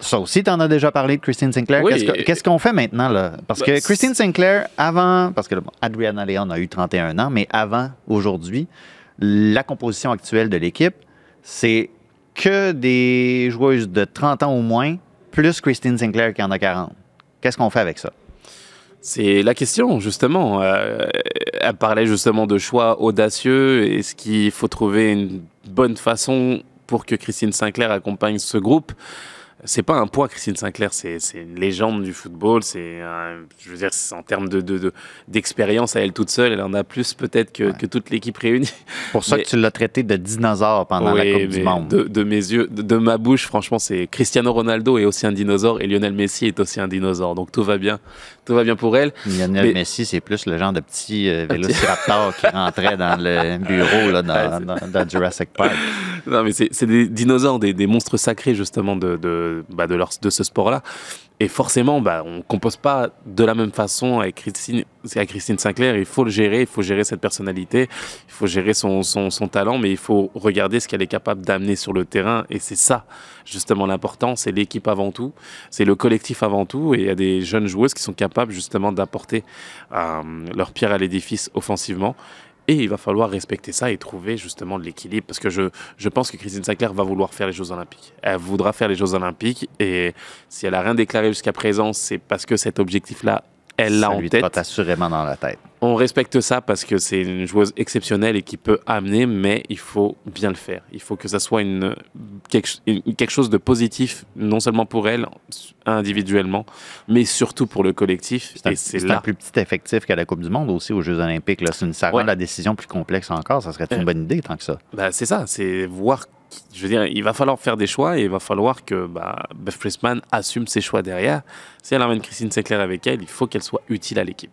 Ça aussi, tu en as déjà parlé de Christine Sinclair. Oui. Qu'est-ce que- Qu'est-ce qu'on fait maintenant? là? Parce Ben, que Christine Sinclair, avant, parce que bon, Adriana Leon a eu 31 ans, mais avant, aujourd'hui, la composition actuelle de l'équipe, c'est que des joueuses de 30 ans au moins, plus Christine Sinclair qui en a 40. Qu'est-ce qu'on fait avec ça? C'est la question, justement. Euh, elle parlait justement de choix audacieux. Est-ce qu'il faut trouver une bonne façon pour que Christine Sinclair accompagne ce groupe? C'est pas un poids, Christine Sinclair, c'est une légende du football. C'est, je veux dire, en termes de, de- de- d'expérience à elle toute seule, elle en a plus peut-être que, que toute l'équipe réunie. C'est pour ça Mais- que tu l'as traité de dinosaure pendant la Coupe du Monde. De, de mes yeux, de, de ma bouche, franchement, c'est Cristiano Ronaldo est aussi un dinosaure et Lionel Messi est aussi un dinosaure. Donc tout va bien, tout va bien pour elle. Lionel Mais- Messi, c'est plus le genre de petit euh, vélociraptor qui rentrait dans le bureau là, dans, dans- dans Jurassic Park. Non, mais c'est c'est des dinosaures, des, des monstres sacrés justement de, de, bah, de, leur, de ce sport-là. Et forcément, bah, on ne compose pas de la même façon avec Christine, avec Christine Sinclair. Il faut le gérer, il faut gérer cette personnalité, il faut gérer son, son, son talent, mais il faut regarder ce qu'elle est capable d'amener sur le terrain. Et c'est ça, justement, l'important. C'est l'équipe avant tout, c'est le collectif avant tout. Et il y a des jeunes joueuses qui sont capables justement d'apporter euh, leur pierre à l'édifice offensivement. Et il va falloir respecter ça et trouver justement de l'équilibre. Parce que je, pense que Christine Sinclair va vouloir faire les Jeux Olympiques. Elle voudra faire les Jeux Olympiques. Et si elle a rien déclaré jusqu'à présent, c'est parce que cet objectif-là, elle l'a Ça en lui tête. trotte assurément dans la tête. On respecte ça parce que c'est une joueuse exceptionnelle et qui peut amener, mais il faut bien le faire. Il faut que ça soit une, quelque, une- quelque chose de positif, non seulement pour elle, individuellement, mais surtout pour le collectif. C'est un, plus petit effectif qu'à la Coupe du Monde aussi aux Jeux Olympiques. Là. C'est une, ça rend Ouais. la décision plus complexe encore. Ça serait une bonne idée tant que ça. Bah, c'est ça, c'est voir. Je veux dire, il va falloir faire des choix et il va falloir que bah, Beth Priestman assume ses choix derrière. Si elle amène Christine Sinclair avec elle, il faut qu'elle soit utile à l'équipe.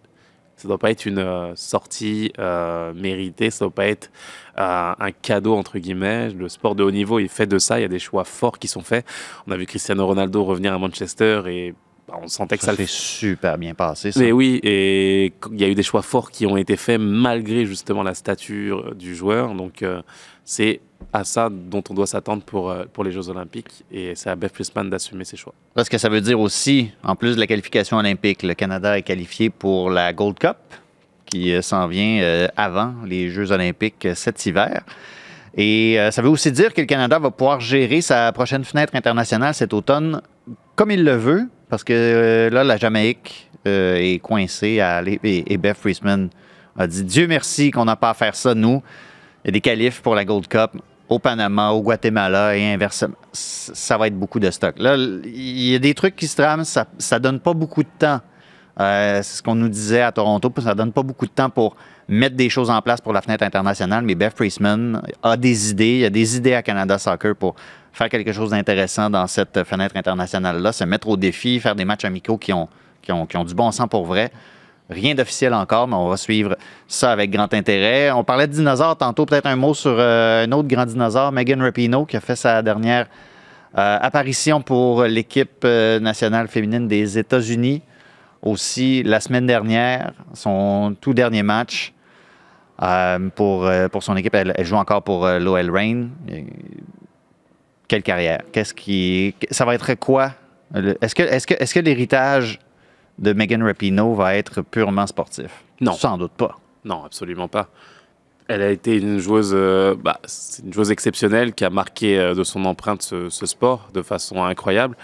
Ça ne doit pas être une euh, sortie euh, méritée, ça ne doit pas être euh, un cadeau, entre guillemets. Le sport de haut niveau est fait de ça, il y a des choix forts qui sont faits. On a vu Cristiano Ronaldo revenir à Manchester et on sentait que Ça ça, le s'est super bien passé, ça. Mais oui, et il y a eu des choix forts qui ont été faits malgré justement la stature du joueur. Donc euh, c'est à ça dont on doit s'attendre pour, euh, pour les Jeux Olympiques. Et c'est à Beth Priestman d'assumer ses choix. Parce que ça veut dire aussi, en plus de la qualification olympique, le Canada est qualifié pour la Gold Cup, qui euh, s'en vient euh, avant les Jeux olympiques euh, cet hiver. Et euh, ça veut aussi dire que le Canada va pouvoir gérer sa prochaine fenêtre internationale cet automne comme il le veut, parce que euh, là, la Jamaïque euh, est coincée à aller- et, et Beth Friesman a dit Dieu merci qu'on n'a pas à faire ça, nous. Il y a des qualifs pour la Gold Cup au Panama, au Guatemala et inversement. Ça va être beaucoup de stock. Là, il y a des trucs qui se trament, ça ne donne pas beaucoup de temps. Euh, c'est ce qu'on nous disait à Toronto, ça donne pas beaucoup de temps pour mettre des choses en place pour la fenêtre internationale, mais Beth Priestman a des idées, il y a des idées à Canada Soccer pour faire quelque chose d'intéressant dans cette fenêtre internationale-là, se mettre au défi, faire des matchs amicaux qui ont, du bon sens pour vrai. Rien d'officiel encore, mais on va suivre ça avec grand intérêt. On parlait de dinosaures tantôt, peut-être un mot sur euh, un autre grand dinosaure, Megan Rapinoe, qui a fait sa dernière euh, apparition pour l'équipe euh, nationale féminine des États-Unis. Aussi, la semaine dernière, son tout dernier match pour, son équipe. Elle, joue encore pour l'OL Reign. Quelle carrière? Qu'est-ce qui. Ça va être quoi? Est-ce que, est-ce que, est-ce que l'héritage de Megan Rapinoe va être purement sportif? Non. Sans doute pas. Non, absolument pas. Elle a été une joueuse, euh, bah, une joueuse exceptionnelle qui a marqué euh, de son empreinte ce, ce sport de façon incroyable.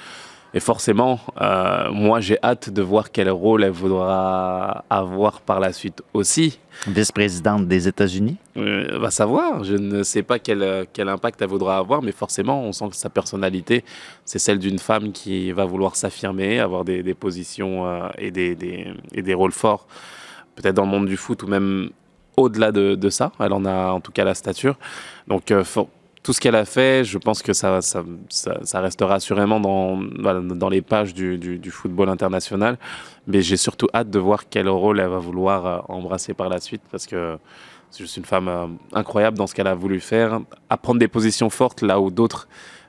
Et forcément, euh, moi j'ai hâte de voir quel rôle elle voudra avoir par la suite aussi. Vice-présidente des États-Unis? Euh, va savoir, je ne sais pas quel, quel impact elle voudra avoir, mais forcément, on sent que sa personnalité, c'est celle d'une femme qui va vouloir s'affirmer, avoir des, des positions euh, et, des, des- et des rôles forts, peut-être dans le monde du foot ou même au-delà de, de ça. Elle en a en tout cas la stature. Donc, euh, for- tout ce qu'elle a fait, je pense que ça, restera assurément dans, les pages du, football international. Mais j'ai surtout hâte de voir quel rôle elle va vouloir euh, embrasser par la suite parce que c'est juste une femme euh, incroyable dans ce qu'elle a voulu faire, à prendre des positions fortes là où d'autres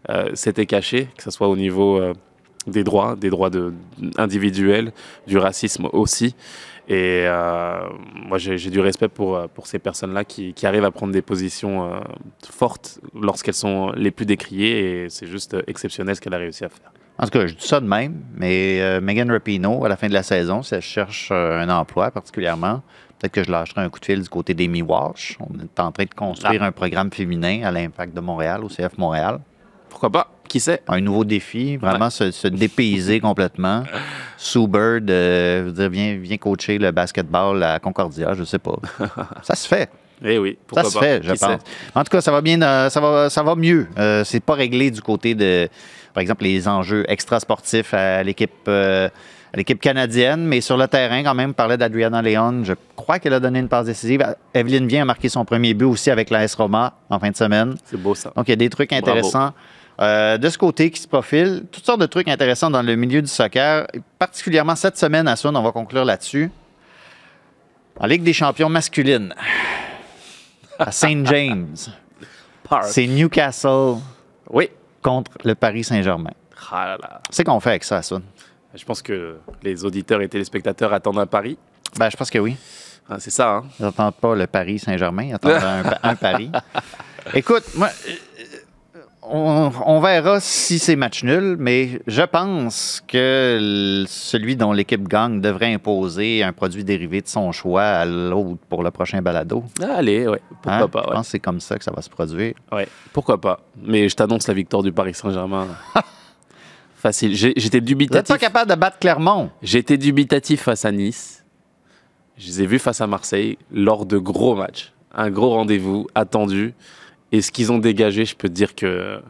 euh, s'étaient cachés, que ce soit au niveau des droits, des droits de, individuels, du racisme aussi. Et euh, moi, j'ai du respect pour, euh, pour ces personnes-là qui, qui arrivent à prendre des positions euh, fortes lorsqu'elles sont les plus décriées. Et c'est juste exceptionnel ce qu'elle a réussi à faire. En tout cas, je dis ça de même, mais euh, Megan Rapinoe, à la fin de la saison, si elle cherche un emploi particulièrement, peut-être que je lâcherai un coup de fil du côté des Wash. On est en train de construire un programme féminin à l'Impact de Montréal, au CF Montréal. Pourquoi pas? Qui sait? Un nouveau défi, vraiment se, se dépayser complètement. Sue Bird, euh, je veux dire, viens, viens coacher le basketball à Concordia, je sais pas. Ça se fait. Eh oui, Ça se pas? fait, je Qui pense. sait En tout cas, ça va bien, euh, ça va, ça va mieux. Euh, c'est pas réglé du côté de, par exemple, les enjeux extrasportifs à l'équipe, euh, l'équipe canadienne, mais sur le terrain, quand même, on parlait d'Adriana Leon. Je crois qu'elle a donné une passe décisive. Evelyne Vien a marqué son premier but aussi avec l'AS Roma en fin de semaine. C'est beau ça. Donc, il y a des trucs intéressants euh, de ce côté qui se profilent. Toutes sortes de trucs intéressants dans le milieu du soccer. Particulièrement cette semaine à Sun, on va conclure là-dessus. En Ligue des champions masculine, à St. James, c'est Newcastle Oui. contre le Paris Saint-Germain. Ah. C'est qu'on fait avec ça Sun? Je pense que les auditeurs et téléspectateurs attendent un pari. Ben, je pense que oui. Ah, c'est ça, hein? Ils n'attendent pas le Paris Saint-Germain, ils attendent un, un pari. Écoute, moi, on, on verra si c'est match nul, mais je pense que celui dont l'équipe gagne devrait imposer un produit dérivé de son choix à l'autre pour le prochain balado. Ah, Allez, ouais. Pourquoi Hein? pas, Je pense que c'est comme ça que ça va se produire. Ouais, pourquoi pas. Mais je t'annonce la victoire du Paris Saint-Germain. Facile. J'étais Vous dubitatif. pas capable de battre Clermont? J'étais dubitatif face à Nice. Je les ai vus face à Marseille lors de gros matchs. Un gros rendez-vous attendu. Et ce qu'ils ont dégagé, je peux te dire que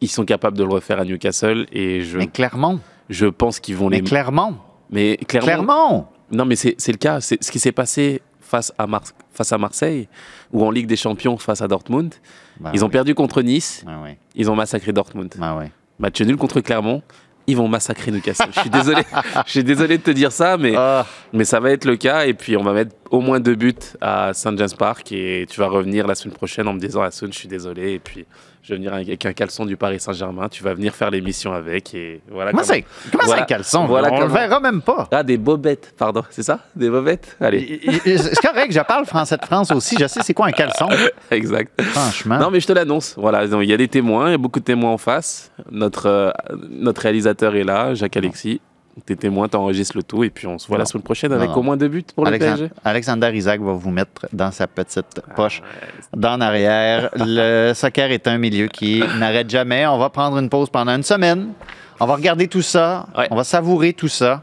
ils sont capables de le refaire à Newcastle. Et je, Mais Clermont. je pense qu'ils vont Mais les. Clermont. Mais Clermont. Clermont. Non, mais c'est le cas. C'est ce qui s'est passé face à, Mar- face à Marseille ou en Ligue des Champions face à Dortmund. Ben Ils ont oui. perdu contre Nice. Oui. Ils ont massacré Dortmund. Oui. Match nul contre Clermont. Ils vont massacrer Newcastle. Je suis désolé. Je suis désolé de te dire ça, mais, Ah, mais ça va être le cas. Et puis, on va mettre au moins deux buts à St. James Park. Et tu vas revenir la semaine prochaine en me disant, Asun, je suis désolé. Et puis, Je vais venir avec un caleçon du Paris Saint-Germain. Tu vas venir faire l'émission avec. Et voilà. Comment, c'est, comment voilà, un caleçon? voilà on le comment- verra même pas. Ah, des bobettes, pardon. C'est ça? Des bobettes? Allez, C'est correct, je parle français de France aussi. Je sais c'est quoi un caleçon, exact. franchement. Non, mais je te l'annonce. Voilà, il y a des témoins, il y a beaucoup de témoins en face. Notre, euh, notre réalisateur est là, Jacques Alexis. T'es témoin, t'enregistres le tout, et puis on se voit Non. la semaine prochaine avec Non. au moins deux buts pour le PSG. Alexander Isaac va vous mettre dans sa petite poche, dans arrière. Le soccer est un milieu qui n'arrête jamais. On va prendre une pause pendant une semaine. On va regarder tout ça. Ouais. On va savourer tout ça.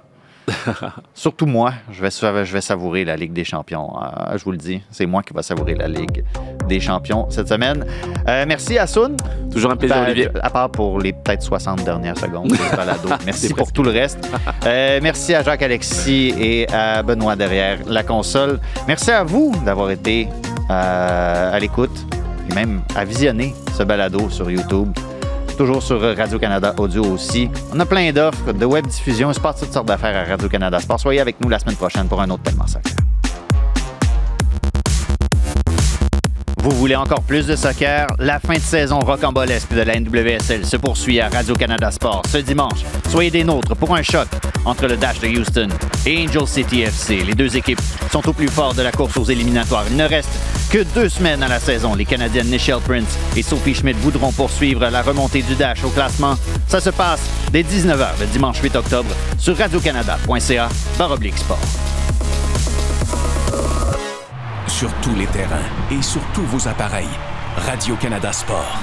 Surtout moi, je vais, sa- je vais savourer la Ligue des Champions. Euh, je vous le dis, c'est moi qui va savourer la Ligue des Champions cette semaine. Euh, merci Assoun. Toujours un plaisir, Ben, Olivier. À part pour les peut-être 60 dernières secondes de balado. Merci pour tout le reste. Euh, merci à Jacques-Alexis et à Benoît derrière la console. Merci à vous d'avoir été euh, à l'écoute et même à visionner ce balado sur YouTube. Toujours sur Radio-Canada Audio aussi. On a plein d'offres de web diffusion. Il se passe toutes sortes d'affaires à Radio-Canada Sport. Soyez avec nous la semaine prochaine pour un autre tellement soccer. Vous voulez encore plus de soccer? La fin de saison rocambolesque de la NWSL se poursuit à Radio-Canada Sport ce dimanche. Soyez des nôtres pour un choc entre le Dash de Houston et Angel City FC. Les deux équipes sont au plus fort de la course aux éliminatoires. Il ne reste que deux semaines à la saison. Les Canadiennes Nichelle Prince et Sophie Schmidt voudront poursuivre la remontée du Dash au classement. Ça se passe dès 19h le dimanche 8 octobre sur radiocanada.ca sport. Sur tous les terrains et sur tous vos appareils. Radio-Canada Sport.